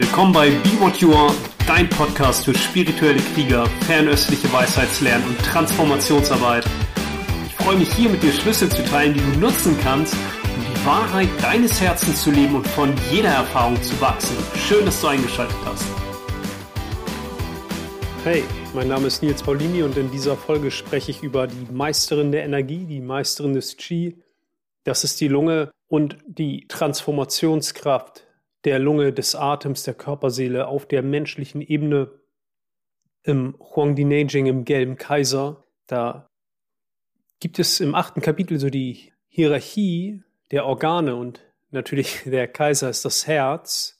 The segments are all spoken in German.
Willkommen bei Be What You Are, dein Podcast für spirituelle Krieger, fernöstliche Weisheitslernen und Transformationsarbeit. Ich freue mich hier mit dir Schlüssel zu teilen, die du nutzen kannst, um die Wahrheit deines Herzens zu leben und von jeder Erfahrung zu wachsen. Schön, dass du eingeschaltet hast. Hey, mein Name ist Nils Paulini und in dieser Folge spreche ich über die Meisterin der Energie, die Meisterin des Qi. Das ist die Lunge und die Transformationskraft der Lunge, des Atems, der Körperseele auf der menschlichen Ebene im Huangdi Neijing, im Gelben Kaiser. Da gibt es im achten Kapitel so die Hierarchie der Organe und natürlich der Kaiser ist das Herz.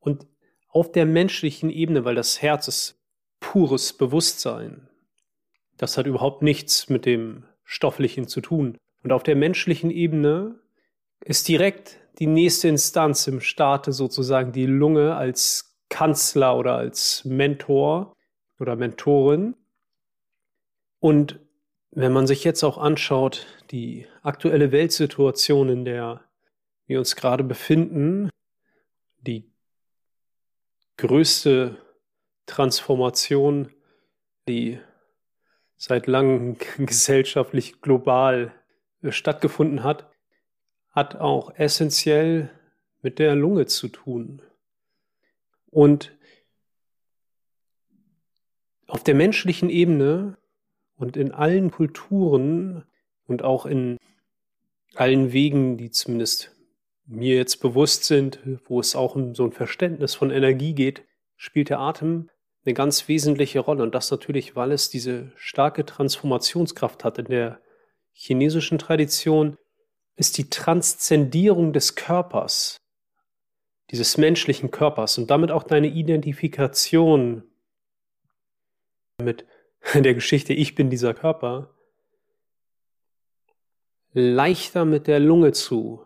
Und auf der menschlichen Ebene, weil das Herz ist pures Bewusstsein, das hat überhaupt nichts mit dem Stofflichen zu tun. Und auf der menschlichen Ebene ist direkt die nächste Instanz im Staate sozusagen die Lunge als Kanzler oder als Mentor oder Mentorin. Und wenn man sich jetzt auch anschaut, die aktuelle Weltsituation, in der wir uns gerade befinden, die größte Transformation, die seit langem gesellschaftlich global stattgefunden hat, hat auch essentiell mit der Lunge zu tun. Und auf der menschlichen Ebene und in allen Kulturen und auch in allen Wegen, die zumindest mir jetzt bewusst sind, wo es auch um so ein Verständnis von Energie geht, spielt der Atem eine ganz wesentliche Rolle. Und das natürlich, weil es diese starke Transformationskraft hat. In der chinesischen Tradition ist die Transzendierung des Körpers, dieses menschlichen Körpers und damit auch deine Identifikation mit der Geschichte Ich bin dieser Körper, leichter mit der Lunge zu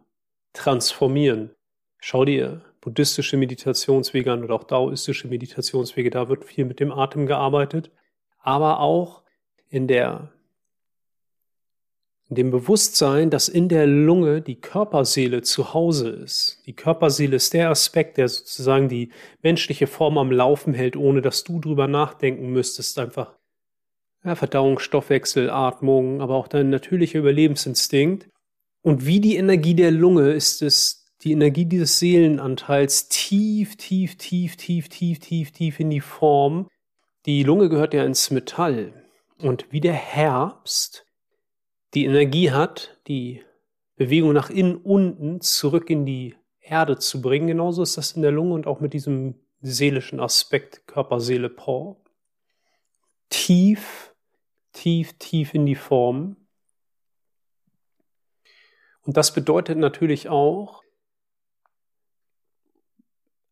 transformieren. Schau dir buddhistische Meditationswege an oder auch daoistische Meditationswege, da wird viel mit dem Atem gearbeitet, aber auch in der in dem Bewusstsein, dass in der Lunge die Körperseele zu Hause ist. Die Körperseele ist der Aspekt, der sozusagen die menschliche Form am Laufen hält, ohne dass du drüber nachdenken müsstest. Einfach ja, Verdauung, Stoffwechsel, Atmung, aber auch dein natürlicher Überlebensinstinkt. Und wie die Energie der Lunge ist es die Energie dieses Seelenanteils tief, tief, tief, tief, tief, tief, tief in die Form. Die Lunge gehört ja ins Metall. Und wie der Herbst die Energie hat, die Bewegung nach innen, unten, zurück in die Erde zu bringen. Genauso ist das in der Lunge und auch mit diesem seelischen Aspekt Körper, Seele, Paul. Tief, tief, tief in die Form. Und das bedeutet natürlich auch,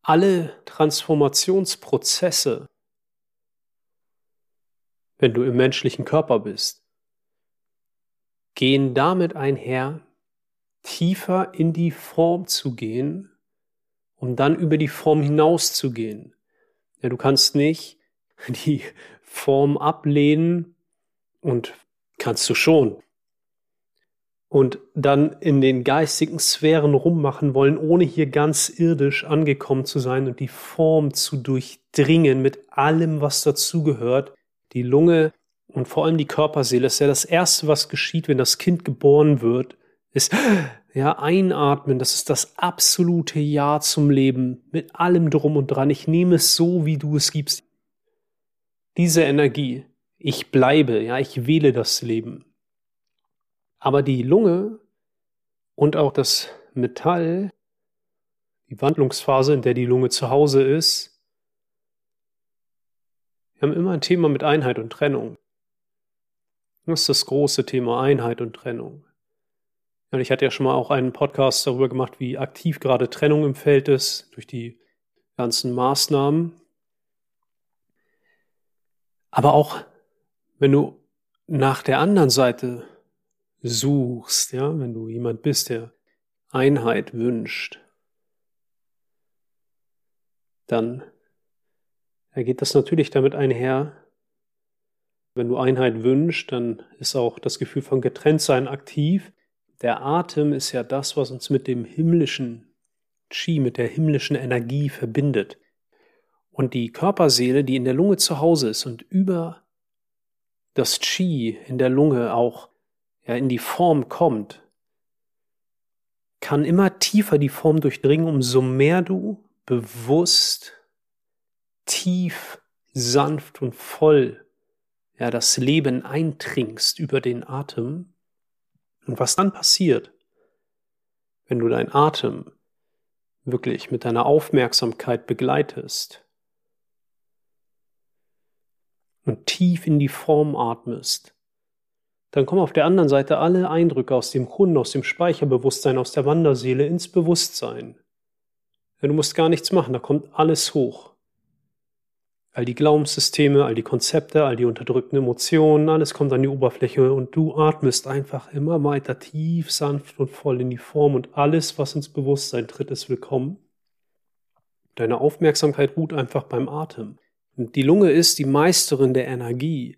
alle Transformationsprozesse, wenn du im menschlichen Körper bist, gehen damit einher, tiefer in die Form zu gehen, um dann über die Form hinaus zu gehen. Ja, du kannst nicht die Form ablehnen und kannst du schon. Und dann in den geistigen Sphären rummachen wollen, ohne hier ganz irdisch angekommen zu sein und die Form zu durchdringen mit allem, was dazugehört. Die Lunge und vor allem die Körperseele ist ja das Erste, was geschieht, wenn das Kind geboren wird, ist ja einatmen. Das ist das absolute Ja zum Leben mit allem drum und dran. Ich nehme es so, wie du es gibst. Diese Energie, ich bleibe, ja, ich wähle das Leben. Aber die Lunge und auch das Metall, die Wandlungsphase, in der die Lunge zu Hause ist, wir haben immer ein Thema mit Einheit und Trennung. Das ist das große Thema Einheit und Trennung. Und ich hatte ja schon mal auch einen Podcast darüber gemacht, wie aktiv gerade Trennung im Feld ist durch die ganzen Maßnahmen. Aber auch wenn du nach der anderen Seite suchst, ja, wenn du jemand bist, der Einheit wünscht, dann geht das natürlich damit einher, wenn du Einheit wünschst, dann ist auch das Gefühl von Getrenntsein aktiv. Der Atem ist ja das, was uns mit dem Himmlischen Qi, mit der himmlischen Energie verbindet. Und die Körperseele, die in der Lunge zu Hause ist und über das Qi in der Lunge auch ja, in die Form kommt, kann immer tiefer die Form durchdringen, umso mehr du bewusst, tief, sanft und voll ja, das Leben eintrinkst über den Atem. Und was dann passiert, wenn du deinen Atem wirklich mit deiner Aufmerksamkeit begleitest und tief in die Form atmest, dann kommen auf der anderen Seite alle Eindrücke aus dem Kunden, aus dem Speicherbewusstsein, aus der Wanderseele ins Bewusstsein. Du musst gar nichts machen, da kommt alles hoch. All die Glaubenssysteme, all die Konzepte, all die unterdrückten Emotionen, alles kommt an die Oberfläche und du atmest einfach immer weiter tief, sanft und voll in die Form und alles, was ins Bewusstsein tritt, ist willkommen. Deine Aufmerksamkeit ruht einfach beim Atem. Und die Lunge ist die Meisterin der Energie.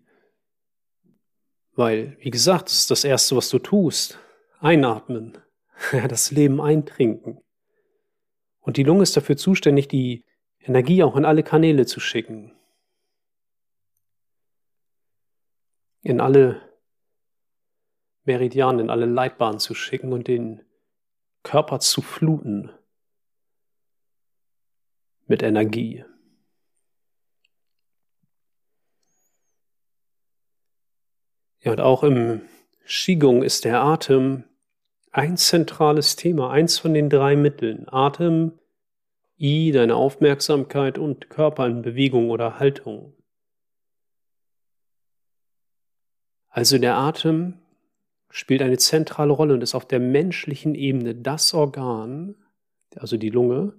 Weil, wie gesagt, das ist das Erste, was du tust. Einatmen. Das Leben eintrinken. Und die Lunge ist dafür zuständig, die Energie auch in alle Kanäle zu schicken. In alle Meridianen, in alle Leitbahnen zu schicken und den Körper zu fluten mit Energie. Ja, und auch im Qigong ist der Atem ein zentrales Thema, eins von den drei Mitteln. Atem, I, deine Aufmerksamkeit und Körper in Bewegung oder Haltung. Also der Atem spielt eine zentrale Rolle und ist auf der menschlichen Ebene das Organ, also die Lunge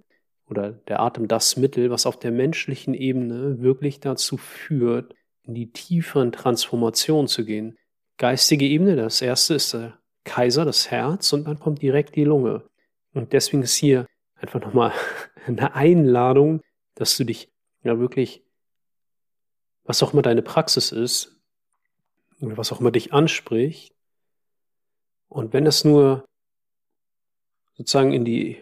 oder der Atem das Mittel, was auf der menschlichen Ebene wirklich dazu führt, in die tieferen Transformationen zu gehen. Geistige Ebene, das erste ist der Kaiser, das Herz, und dann kommt direkt die Lunge. Und deswegen ist hier einfach nochmal eine Einladung, dass du dich ja wirklich, was auch immer deine Praxis ist, oder was auch immer dich anspricht, und wenn das nur sozusagen in die,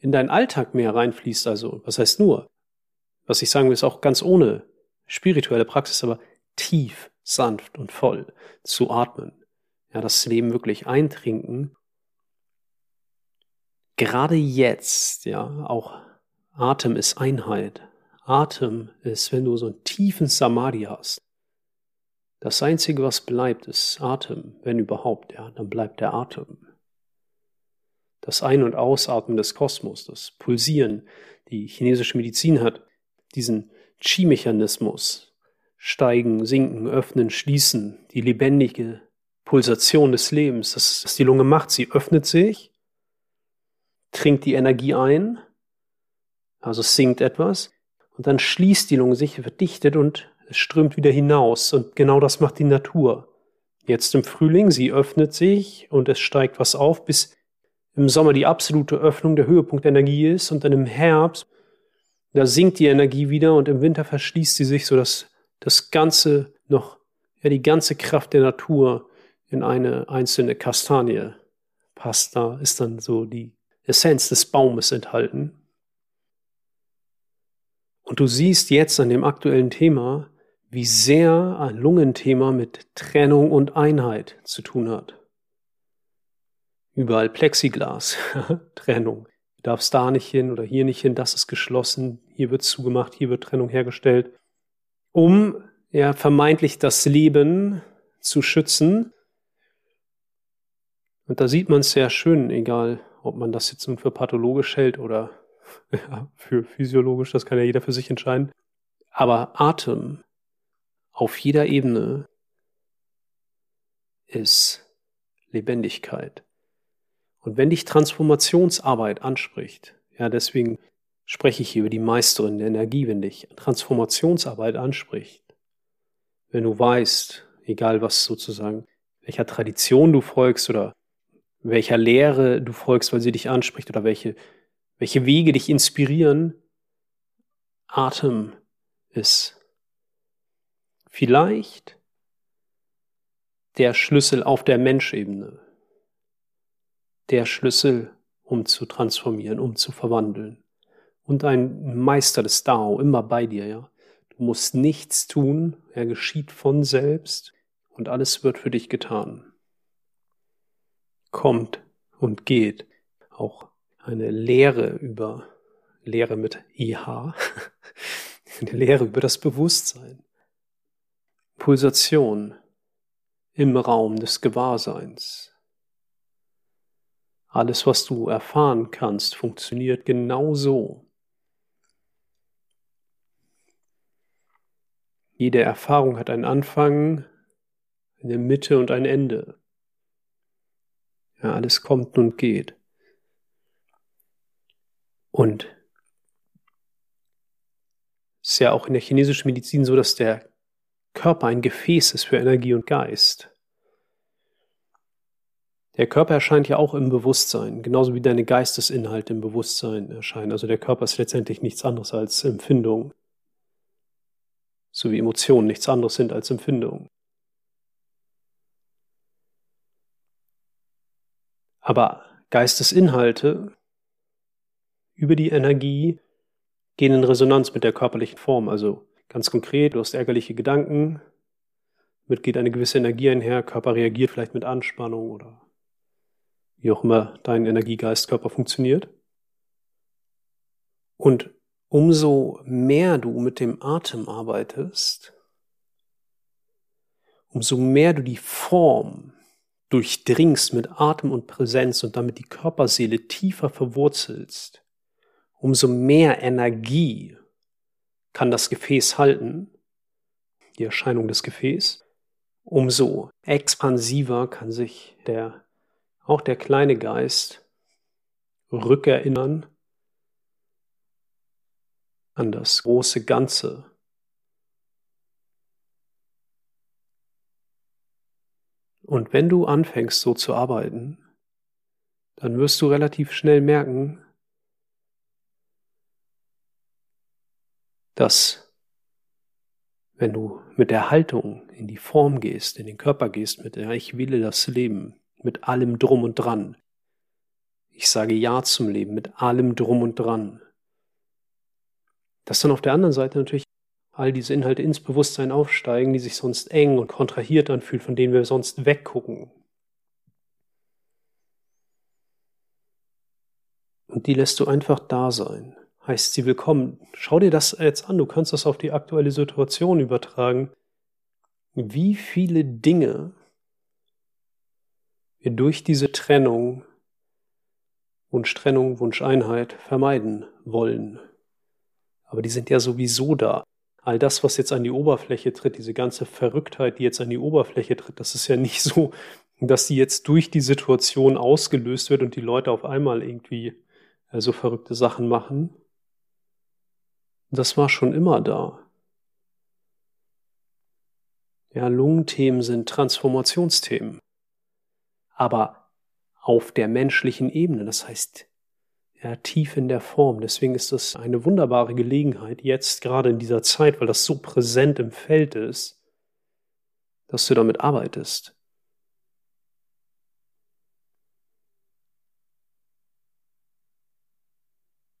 in deinen Alltag mehr reinfließt, also, was heißt nur? Was ich sagen will, ist auch ganz ohne spirituelle Praxis, aber tief, sanft und voll zu atmen. Ja, das Leben wirklich eintrinken. Gerade jetzt, ja, auch Atem ist Einheit. Atem ist, wenn du so einen tiefen Samadhi hast. Das Einzige, was bleibt, ist Atem, wenn überhaupt, ja, dann bleibt der Atem. Das Ein- und Ausatmen des Kosmos, das Pulsieren. Die chinesische Medizin hat diesen Qi-Mechanismus, steigen, sinken, öffnen, schließen, die lebendige Pulsation des Lebens, das, was die Lunge macht. Sie öffnet sich, trinkt die Energie ein, also sinkt etwas, und dann schließt die Lunge sich, verdichtet und es strömt wieder hinaus. Und genau das macht die Natur. Jetzt im Frühling, sie öffnet sich und es steigt was auf, bis im Sommer die absolute Öffnung der Höhepunkt der Energie ist und dann im Herbst, da sinkt die Energie wieder und im Winter verschließt sie sich, sodass das Ganze noch, ja, die ganze Kraft der Natur in eine einzelne Kastanie passt. Da ist dann so die Essenz des Baumes enthalten. Und du siehst jetzt an dem aktuellen Thema, wie sehr ein Lungenthema mit Trennung und Einheit zu tun hat. Überall Plexiglas, Trennung. Du darfst da nicht hin oder hier nicht hin, das ist geschlossen, hier wird zugemacht, hier wird Trennung hergestellt um ja vermeintlich das Leben zu schützen. Und da sieht man es sehr schön, egal ob man das jetzt nun für pathologisch hält oder ja, für physiologisch, das kann ja jeder für sich entscheiden. Aber Atem auf jeder Ebene ist Lebendigkeit. Und wenn dich Transformationsarbeit anspricht, ja, deswegen spreche ich hier über die Meisterin der Energie, wenn dich Transformationsarbeit anspricht. Wenn du weißt, egal was sozusagen, welcher Tradition du folgst oder welcher Lehre du folgst, weil sie dich anspricht oder welche, welche Wege dich inspirieren, Atem ist vielleicht der Schlüssel auf der Menschebene, der Schlüssel um zu transformieren, um zu verwandeln. Und ein Meister des Dao immer bei dir, ja. Du musst nichts tun, er geschieht von selbst und alles wird für dich getan. Kommt und geht. Auch eine Lehre über, Lehre mit IH, eine Lehre über das Bewusstsein. Pulsation im Raum des Gewahrseins. Alles, was du erfahren kannst, funktioniert genau so. Jede Erfahrung hat einen Anfang, eine Mitte und ein Ende. Ja, alles kommt und geht. Und es ist ja auch in der chinesischen Medizin so, dass der Körper ein Gefäß ist für Energie und Geist. Der Körper erscheint ja auch im Bewusstsein, genauso wie deine Geistesinhalte im Bewusstsein erscheinen. Also der Körper ist letztendlich nichts anderes als Empfindung, so wie Emotionen nichts anderes sind als Empfindung. Aber Geistesinhalte über die Energie gehen in Resonanz mit der körperlichen Form. Also ganz konkret, du hast ärgerliche Gedanken, mit geht eine gewisse Energie einher, Körper reagiert vielleicht mit Anspannung oder wie auch immer dein Energiegeistkörper funktioniert. Und umso mehr du mit dem Atem arbeitest, umso mehr du die Form durchdringst mit Atem und Präsenz und damit die Körperseele tiefer verwurzelst, umso mehr Energie kann das Gefäß halten, die Erscheinung des Gefäßes, umso expansiver kann sich der, auch der kleine Geist rückerinnern an das große Ganze. Und wenn du anfängst so zu arbeiten, dann wirst du relativ schnell merken, dass wenn du mit der Haltung in die Form gehst, in den Körper gehst, mit der ich wähle das Leben, mit allem drum und dran. Ich sage Ja zum Leben, mit allem drum und dran. Dass dann auf der anderen Seite natürlich all diese Inhalte ins Bewusstsein aufsteigen, die sich sonst eng und kontrahiert anfühlen, von denen wir sonst weggucken. Und die lässt du einfach da sein heißt sie willkommen. Schau dir das jetzt an, du kannst das auf die aktuelle Situation übertragen. Wie viele Dinge wir durch diese Trennung, Wunschtrennung, Wunscheinheit vermeiden wollen. Aber die sind ja sowieso da. All das, was jetzt an die Oberfläche tritt, diese ganze Verrücktheit, die jetzt an die Oberfläche tritt, das ist ja nicht so, dass die jetzt durch die Situation ausgelöst wird und die Leute auf einmal irgendwie äh, so verrückte Sachen machen, das war schon immer da. Ja, Lungenthemen sind Transformationsthemen. Aber auf der menschlichen Ebene, das heißt, ja, tief in der Form. Deswegen ist das eine wunderbare Gelegenheit, jetzt gerade in dieser Zeit, weil das so präsent im Feld ist, dass du damit arbeitest.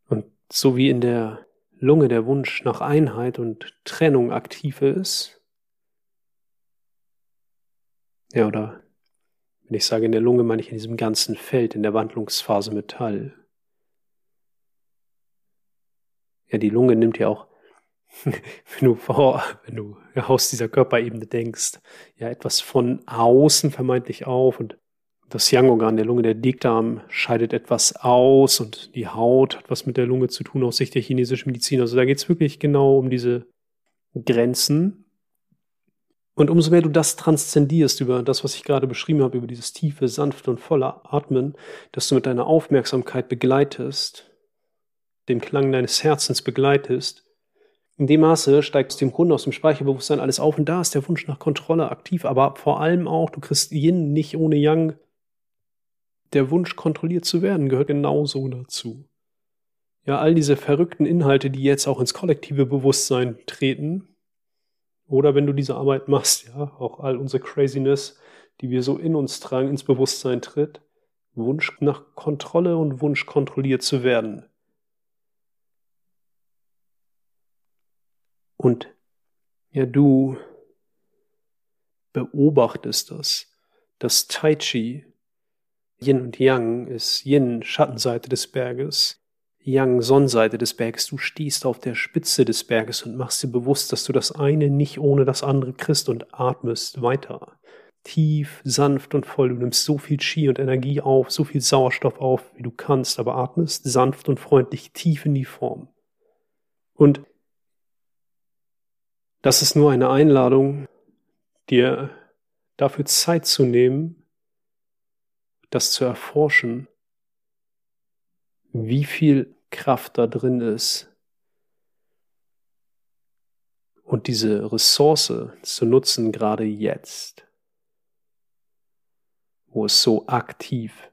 Und so wie in der Lunge der Wunsch nach Einheit und Trennung aktiv ist, ja, oder wenn ich sage in der Lunge, meine ich in diesem ganzen Feld, in der Wandlungsphase Metall. Ja, die Lunge nimmt ja auch, wenn du vor, wenn du aus dieser Körperebene denkst, ja, etwas von außen vermeintlich auf und das Yang-Organ der Lunge, der Dickdarm, scheidet etwas aus und die Haut hat was mit der Lunge zu tun aus Sicht der chinesischen Medizin. Also da geht es wirklich genau um diese Grenzen. Und umso mehr du das transzendierst über das, was ich gerade beschrieben habe, über dieses tiefe, sanfte und volle Atmen, dass du mit deiner Aufmerksamkeit begleitest, dem Klang deines Herzens begleitest, in dem Maße steigt aus dem Grunde, aus dem Speicherbewusstsein alles auf und da ist der Wunsch nach Kontrolle aktiv, aber vor allem auch, du kriegst Yin nicht ohne Yang der Wunsch, kontrolliert zu werden, gehört genauso dazu. Ja, all diese verrückten Inhalte, die jetzt auch ins kollektive Bewusstsein treten, oder wenn du diese Arbeit machst, ja, auch all unsere Craziness, die wir so in uns tragen, ins Bewusstsein tritt, Wunsch nach Kontrolle und Wunsch kontrolliert zu werden. Und ja, du beobachtest das. Das Tai Chi, Yin und Yang, ist Yin Schattenseite des Berges, Yang Sonnenseite des Berges. Du stehst auf der Spitze des Berges und machst dir bewusst, dass du das eine nicht ohne das andere kriegst und atmest weiter. Tief, sanft und voll. Du nimmst so viel Chi und Energie auf, so viel Sauerstoff auf, wie du kannst, aber atmest sanft und freundlich tief in die Form. Und das ist nur eine Einladung, dir dafür Zeit zu nehmen, das zu erforschen, wie viel Kraft da drin ist. Und diese Ressource zu nutzen, gerade jetzt, wo es so aktiv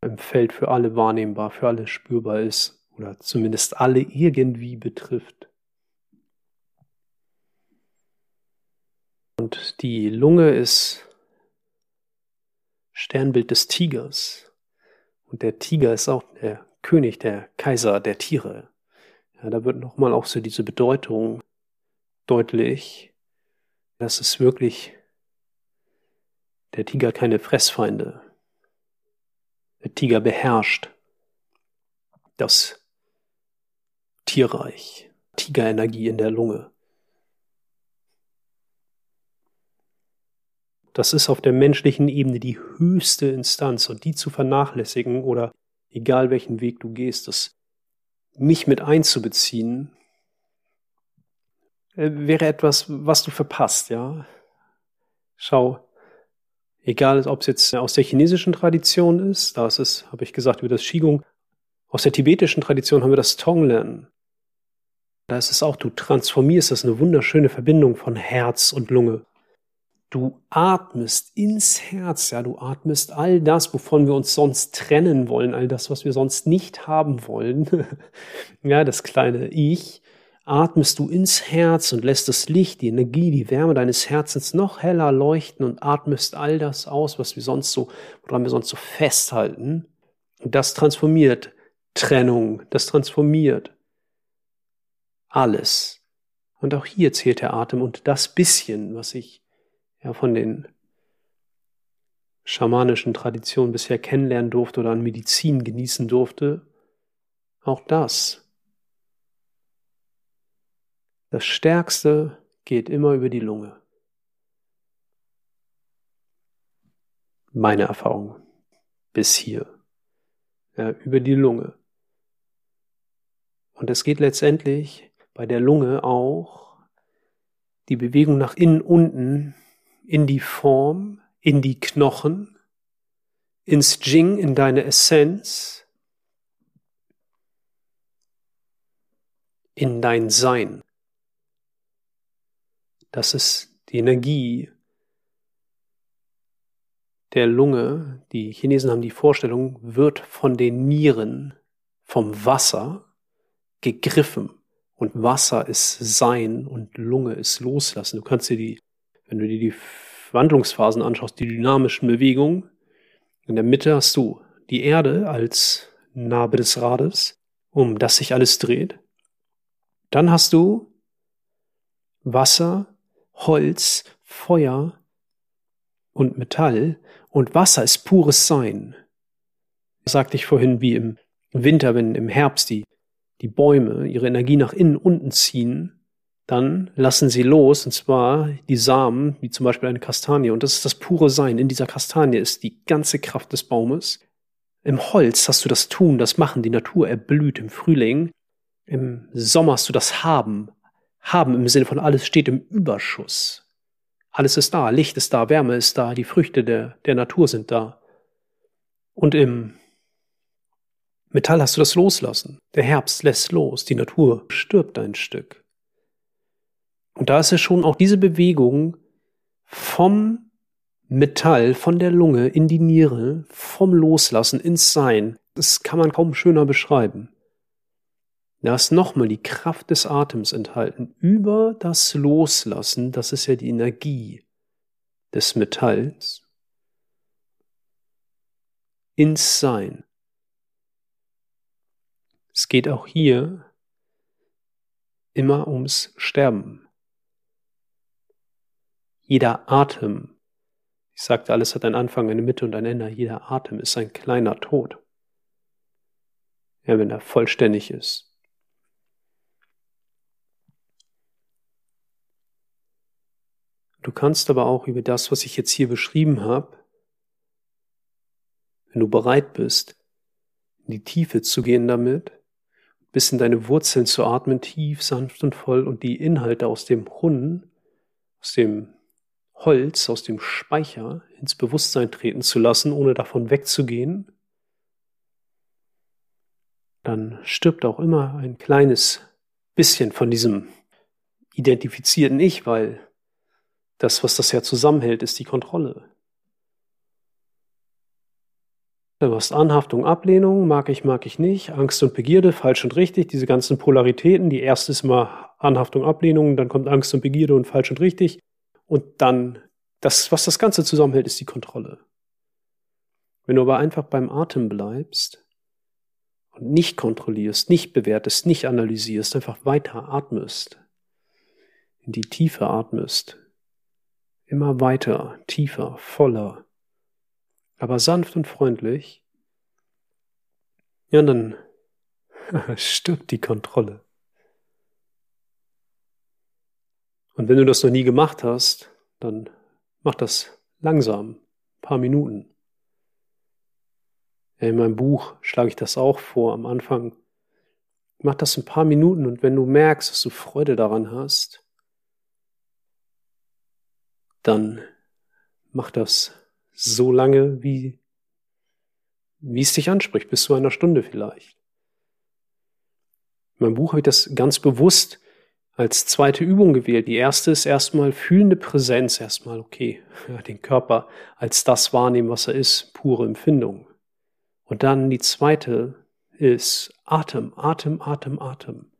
im Feld für alle wahrnehmbar, für alle spürbar ist oder zumindest alle irgendwie betrifft. Und die Lunge ist Sternbild des Tigers. Und der Tiger ist auch der König, der Kaiser der Tiere. Ja, da wird nochmal auch so diese Bedeutung deutlich, dass es wirklich der Tiger keine Fressfeinde. Der Tiger beherrscht das Tierreich, Tigerenergie in der Lunge. Das ist auf der menschlichen Ebene die höchste Instanz und die zu vernachlässigen oder egal welchen Weg du gehst, das nicht mit einzubeziehen, äh, wäre etwas, was du verpasst, ja. Schau, egal ob es jetzt aus der chinesischen Tradition ist, da ist es, habe ich gesagt, über das Qigong, aus der tibetischen Tradition haben wir das Tonglen. Da ist es auch, du transformierst das eine wunderschöne Verbindung von Herz und Lunge. Du atmest ins Herz, ja, du atmest all das, wovon wir uns sonst trennen wollen, all das, was wir sonst nicht haben wollen. ja, das kleine Ich, atmest du ins Herz und lässt das Licht, die Energie, die Wärme deines Herzens noch heller leuchten und atmest all das aus, was wir sonst so, woran wir sonst so festhalten. Und das transformiert Trennung, das transformiert alles. Und auch hier zählt der Atem und das bisschen, was ich ja von den schamanischen Traditionen bisher kennenlernen durfte oder an Medizin genießen durfte, auch das. Das Stärkste geht immer über die Lunge. Meine Erfahrung bis hier. Ja, über die Lunge. Und es geht letztendlich bei der Lunge auch die Bewegung nach innen unten in die Form, in die Knochen, ins Jing, in deine Essenz, in dein Sein. Das ist die Energie der Lunge. Die Chinesen haben die Vorstellung, wird von den Nieren, vom Wasser gegriffen. Und Wasser ist Sein und Lunge ist Loslassen. Du kannst dir die wenn du dir die Wandlungsphasen anschaust, die dynamischen Bewegungen, in der Mitte hast du die Erde als Narbe des Rades, um das sich alles dreht. Dann hast du Wasser, Holz, Feuer und Metall. Und Wasser ist pures Sein. Das sagte ich vorhin, wie im Winter, wenn im Herbst die, die Bäume ihre Energie nach innen unten ziehen, dann lassen sie los, und zwar die Samen, wie zum Beispiel eine Kastanie. Und das ist das pure Sein. In dieser Kastanie ist die ganze Kraft des Baumes. Im Holz hast du das Tun, das Machen, die Natur erblüht im Frühling. Im Sommer hast du das Haben. Haben im Sinne von alles steht im Überschuss. Alles ist da, Licht ist da, Wärme ist da, die Früchte der, der Natur sind da. Und im Metall hast du das Loslassen. Der Herbst lässt los, die Natur stirbt ein Stück. Und da ist es schon auch diese Bewegung vom Metall, von der Lunge in die Niere, vom Loslassen ins Sein. Das kann man kaum schöner beschreiben. Da ist nochmal die Kraft des Atems enthalten. Über das Loslassen, das ist ja die Energie des Metalls. ins Sein. Es geht auch hier immer ums Sterben. Jeder Atem, ich sagte, alles hat einen Anfang, eine Mitte und ein Ende, jeder Atem ist ein kleiner Tod. Ja, wenn er vollständig ist. Du kannst aber auch über das, was ich jetzt hier beschrieben habe, wenn du bereit bist, in die Tiefe zu gehen damit, bis in deine Wurzeln zu atmen, tief, sanft und voll und die Inhalte aus dem Brunnen, aus dem Holz, aus dem Speicher ins Bewusstsein treten zu lassen, ohne davon wegzugehen, dann stirbt auch immer ein kleines bisschen von diesem identifizierten Ich, weil das, was das ja zusammenhält, ist die Kontrolle. Du hast Anhaftung, Ablehnung, mag ich, mag ich nicht, Angst und Begierde, falsch und richtig, diese ganzen Polaritäten. Die erste ist immer Anhaftung, Ablehnung, dann kommt Angst und Begierde und falsch und richtig. Und dann, das, was das Ganze zusammenhält, ist die Kontrolle. Wenn du aber einfach beim Atem bleibst und nicht kontrollierst, nicht bewertest, nicht analysierst, einfach weiter atmest, in die Tiefe atmest, immer weiter, tiefer, voller, aber sanft und freundlich, ja, dann stirbt die Kontrolle. Und wenn du das noch nie gemacht hast, dann mach das langsam, ein paar Minuten. In meinem Buch schlage ich das auch vor am Anfang. Mach das ein paar Minuten und wenn du merkst, dass du Freude daran hast, dann mach das so lange, wie, wie es dich anspricht, bis zu einer Stunde vielleicht. In meinem Buch habe ich das ganz bewusst als zweite Übung gewählt. Die erste ist erstmal fühlende Präsenz, erstmal okay, den Körper als das wahrnehmen, was er ist, pure Empfindung. Und dann die zweite ist Atem, Atem, Atem, Atem.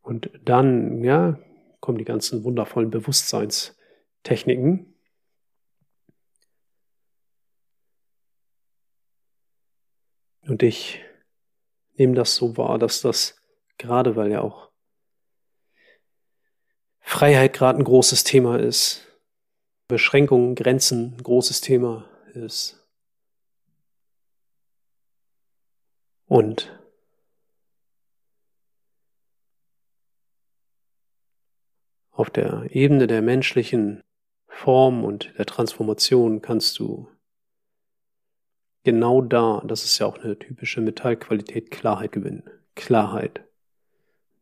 Und dann, ja, kommen die ganzen wundervollen Bewusstseinstechniken. Und ich nehme das so wahr, dass das gerade weil ja auch Freiheit gerade ein großes Thema ist, Beschränkungen, Grenzen ein großes Thema ist. Und auf der Ebene der menschlichen Form und der Transformation kannst du genau da, das ist ja auch eine typische Metallqualität, Klarheit gewinnen. Klarheit.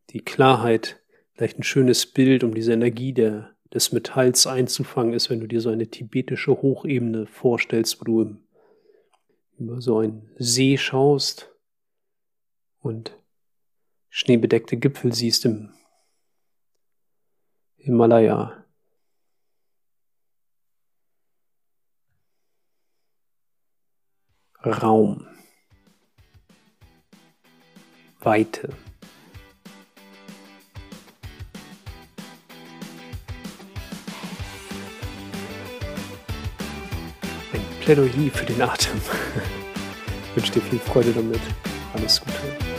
Die Klarheit, vielleicht ein schönes Bild, um diese Energie der, des Metalls einzufangen, ist, wenn du dir so eine tibetische Hochebene vorstellst, wo du im, über so einen See schaust und schneebedeckte Gipfel siehst im Himalaya. Raum, Weite. Plädoyer für den Atem. Ich wünsche dir viel Freude damit. Alles Gute.